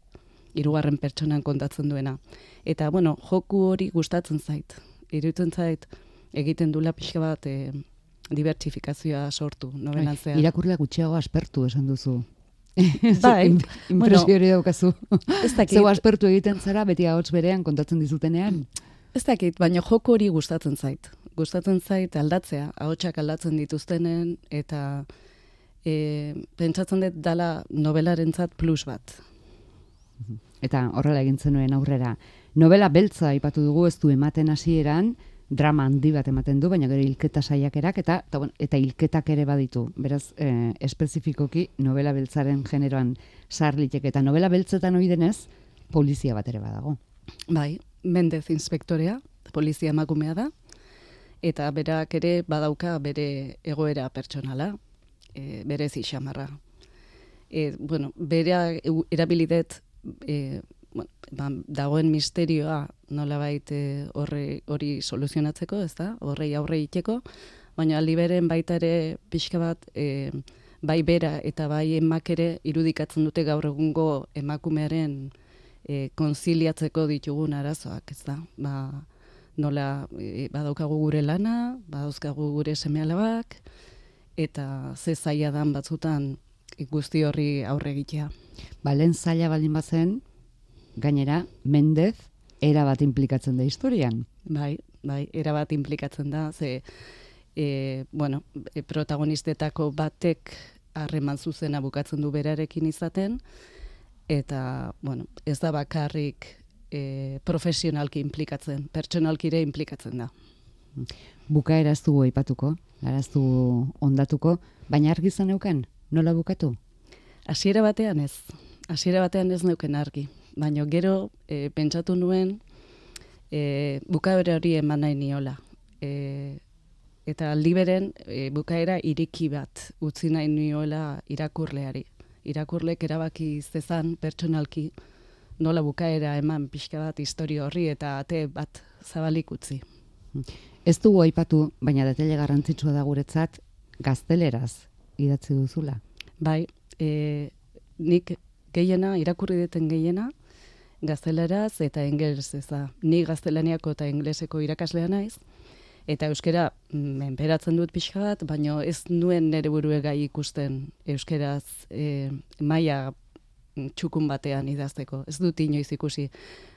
Hirugarren pertsonan kontatzen duena. Eta, bueno, joku hori gustatzen zait. Irutzen zait, egiten dula pixka bat, e, dibertsifikazioa sortu, nobelan bai, zean. Irakurlea gutxiago aspertu esan duzu. Bai, impresio hori daukazu. Ez dakit. Zeu aspertu egiten zara, beti ahots berean kontatzen dizutenean. Ez dakit, baina joko hori gustatzen zait. Gustatzen zait aldatzea, ahotsak aldatzen dituztenen, eta e, pentsatzen dut dala nobelarentzat plus bat. Eta horrela egin zenuen aurrera. Novela beltza ipatu dugu ez du ematen hasieran, drama handi bat ematen du, baina gero hilketa saiakerak eta eta, bueno, eta hilketak ere baditu. Beraz, e, espezifikoki novela beltzaren generoan sarlitek eta novela beltzetan hori denez, polizia bat ere badago. Bai, Mendez inspektorea, polizia emakumea da, eta berak ere badauka bere egoera pertsonala, e, bere zixamarra. E, bueno, bere erabilidet e, bueno, ba, dagoen misterioa nolabait eh, horre hori soluzionatzeko, ez da? Horrei aurre iteko, baina aldi beren baita ere pixka bat e, bai bera eta bai emak ere irudikatzen dute gaur egungo emakumearen e, konziliatzeko ditugun arazoak, ez da? Ba, nola e, badaukagu gure lana, badauzkagu gure semealabak, eta ze zaila dan batzutan guzti horri aurre egitea. Ba, lehen zaila baldin bazen, gainera, Mendez, era bat implikatzen da historian. Bai, bai, era bat implikatzen da, ze, e, bueno, e, protagonistetako batek harreman zuzena bukatzen du berarekin izaten, eta, bueno, ez da bakarrik e, profesionalki implikatzen, pertsonalkire implikatzen da. Bukaera ez dugu aipatuko, ez ondatuko, baina argi zaneuken, nola bukatu? Hasiera batean ez, hasiera batean ez neuken argi baina gero e, pentsatu nuen e, bukaera hori eman nahi niola. E, eta aldi beren e, bukaera iriki bat utzi nahi niola irakurleari. Irakurlek erabaki zezan pertsonalki nola bukaera eman pixka bat historio horri eta ate bat zabalik utzi. Ez dugu aipatu, baina detele garrantzitsua da guretzat, gazteleraz idatzi duzula. Bai, e, nik gehiena, irakurri deten gehiena, gazteleraz eta ingeles ez da. Ni gaztelaniako eta ingleseko irakaslea naiz, eta euskera menperatzen dut pixka bat, baina ez nuen nire burue gai ikusten euskeraz e, maia txukun batean idazteko. Ez dut inoiz ikusi.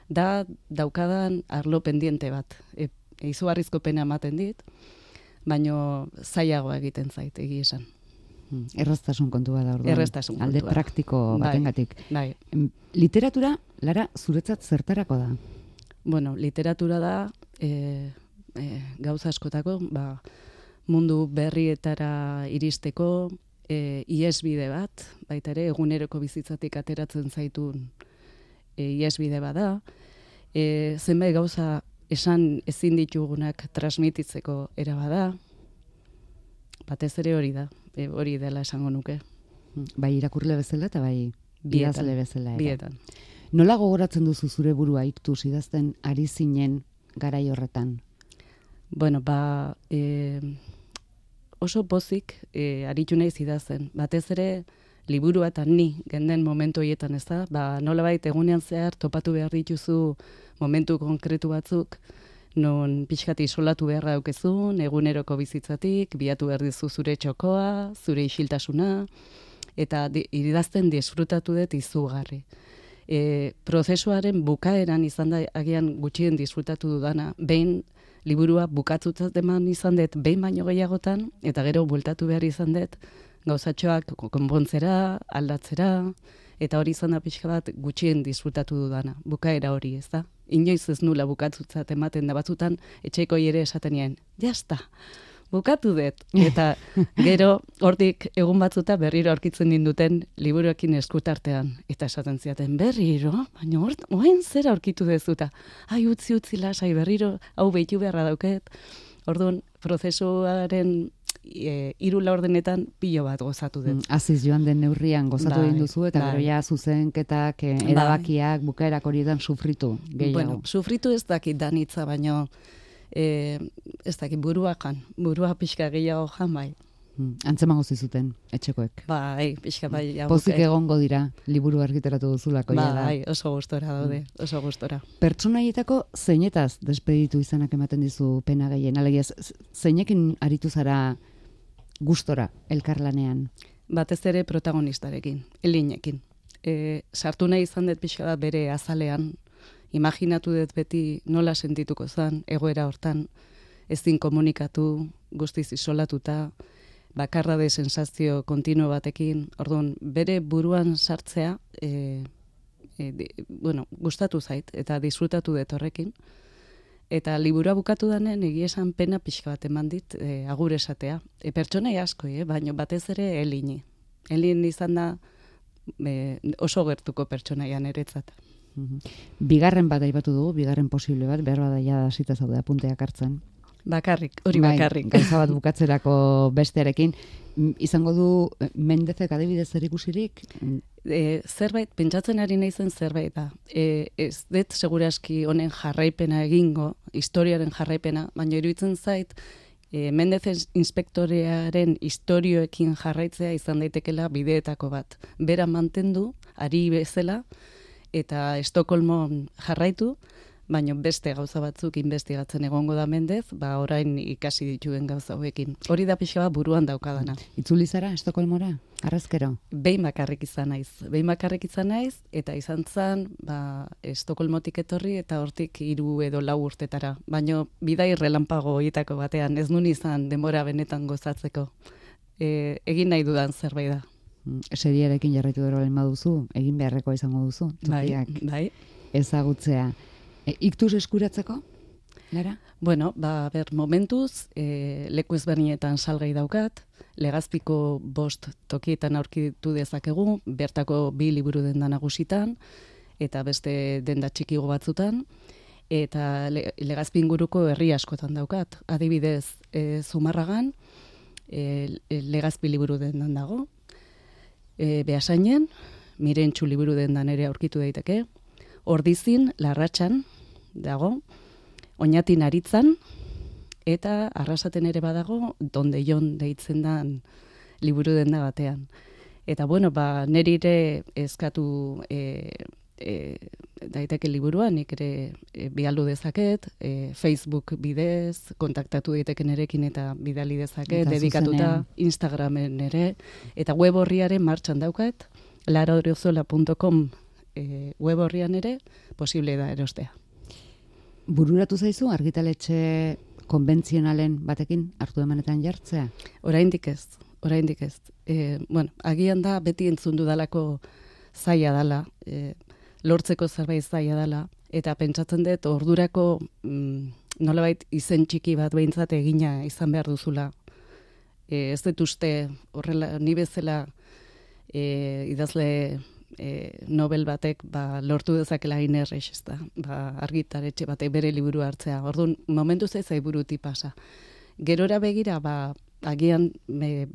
Da daukadan arlo pendiente bat. E, izugarrizko pena ematen dit, baino zailagoa egiten zait, egi esan. Mm, Erraztasun kontua da orduan. Erraztasun Alde kontua. praktiko Bai. batengatik. Bai, Em, Literatura, Lara, zuretzat zertarako da? bueno, literatura da e, e, gauza askotako, ba, mundu berrietara iristeko, e, iesbide bat, baita ere, eguneroko bizitzatik ateratzen zaitun e, iesbide bada, e, zenbait gauza esan ezin ditugunak transmititzeko era bada, batez ere hori da, e, hori dela esango nuke. Bai irakurle bezala eta bai Bietan, idazle bezala. ere. Bietan. Nola gogoratzen duzu zure burua iktuz idazten ari zinen garai horretan? Bueno, ba, e, oso pozik e, aritu naiz idazten. Batez ere, liburua eta ni genden momentu horietan ez da, ba, nolabait egunean zehar topatu behar dituzu momentu konkretu batzuk, non pixkat isolatu beharra daukezun, eguneroko bizitzatik, biatu behar dizu zure txokoa, zure isiltasuna, eta di, idazten disfrutatu dut izugarri. E, prozesuaren bukaeran izan da agian gutxien disfrutatu dudana, behin liburua bukatzutzat eman izan dut behin baino gehiagotan, eta gero bueltatu behar izan dut gauzatxoak konpontzera, aldatzera, eta hori izan da pixka bat gutxien disfrutatu dudana, bukaera hori, ez da? Inoiz ez nula bukatzutzat ematen da batzutan, etxeiko ere esaten nien, jazta, bukatu dut. Eta gero hortik egun batzuta berriro aurkitzen ninduten liburuekin eskutartean. Eta esaten ziaten, berriro, baina hort, oain zer aurkitu dezuta. Ai, utzi, utzi, lasai, berriro, hau behitu beharra dauket. Orduan, prozesuaren e, hiru laurdenetan pilo bat gozatu dut. Mm, Aziz joan den neurrian gozatu Bai, egin duzu eta bai. gero ja zuzenketak, eh, Bai. erabakiak, bukaerak horietan sufritu gehiago. Bueno, sufritu ez dakit danitza, baino e, ez dakit burua jan, burua pixka gehiago jan bai. Mm, Antzemango zizuten, etxekoek. Bai, pixka bai. ja, Pozik egongo dira, liburu argitaratu duzulako da. Bai, oso gustora daude, oso gustora. Pertsonaietako zeinetaz despeditu izanak ematen dizu pena gehien, alegia z- zeinekin aritu zara gustora elkarlanean. Batez ere protagonistarekin, elinekin. E, sartu nahi izan dut pixka bat bere azalean, imaginatu dut beti nola sentituko zen, egoera hortan, ezin komunikatu, guztiz isolatuta, bakarra de sensazio kontinuo batekin, orduan, bere buruan sartzea, e, e, di, bueno, gustatu zait, eta disfrutatu dut horrekin, Eta liburua bukatu danen egia esan pena pixka bat eman dit e, agur esatea. E, pertsonai asko, eh? baina batez ere elini. Elin izan da e, oso gertuko pertsonaia niretzat. Mhm. Bigarren bat aipatu dugu, bigarren posible bat, behar bada ja hasita zaude apunteak hartzen. Bakarrik, hori Bai, bakarrik. Gauza bat bukatzerako bestearekin. Izango du eh, Mendezek adibidez zer ikusirik? E, zerbait, pentsatzen ari naizen zerbait da. E, ez dut seguraski honen jarraipena egingo, historiaren jarraipena, baina iruditzen zait, e, Mendezen inspektorearen historioekin jarraitzea izan daitekela bideetako bat. Bera mantendu, ari bezala, eta Estokolmon jarraitu, baina beste gauza batzuk investigatzen egongo da Mendez, ba orain ikasi dituen gauza hauekin. Hori da pixa bat buruan daukadana. Itzuli zara Estokolmora? Arrazkero? Behin bakarrik izan naiz. Behin bakarrik izan naiz, eta izan zen, ba, Estokolmotik etorri, eta hortik hiru edo lau urtetara. Baina bidai relampago horietako batean, ez nun izan denbora benetan gozatzeko. E, egin nahi dudan zerbait da. Mm, Seriarekin jarraitu gero baldin baduzu, egin beharrekoa izango duzu, Bai, tokiak bai. ezagutzea. E, iktuz eskuratzeko? Lara? Bueno, ba, ber, momentuz, e, leku ezberdinetan salgai daukat, legazpiko bost tokietan aurkitu dezakegu, bertako bi liburu denda nagusitan, eta beste denda txikigo batzutan, eta le, legazpi inguruko herri askotan daukat. Adibidez, e, Zumarragan, e, legazpi liburu dendan dago, e, behasainen, mirentxu liburu dendan ere aurkitu daiteke, ordizin, larratxan, dago, oinatin aritzan, eta arrasaten ere badago, donde jon deitzen dan liburu denda batean. Eta bueno, ba, neri ere eskatu e, e, daiteke liburua, nik ere e, bialdu dezaket, e, Facebook bidez, kontaktatu daiteke nerekin eta bidali dezaket, Eta dedikatuta zuzenean. Instagramen ere, eta web horriaren martxan daukat, laraoriozola.com e, web horrian ere, posible da erostea. Bururatu zaizu argitaletxe konbentzionalen batekin hartu emanetan jartzea? Oraindik ez, oraindik ez. E, bueno, agian da beti entzun dudalako zaila dala, e, lortzeko zerbait zaila dala, eta pentsatzen dut ordurako mm, nolabait izen txiki bat behintzat egina izan behar duzula. E, ez dut uste horrela, ni bezala e, idazle e, Nobel batek ba, lortu dezakela inerrex, ez da, ba, argitaretxe batek bere liburu hartzea. Orduan, momentu zei zaiburuti pasa. Gerora begira, ba, agian me,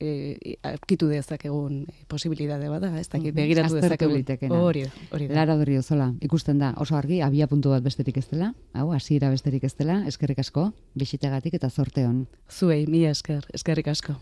e, arkitu dezakegun posibilidade bada, ez da, Mhm. begiratu dezakegun. Hori da, hori da. Lara Odrio zola, ikusten da, oso argi, abia puntu bat besterik ez dela, hau, hasiera besterik ez dela, eskerrik asko, bisitagatik eta zorte hon. Zuei, mila esker, eskerrik asko.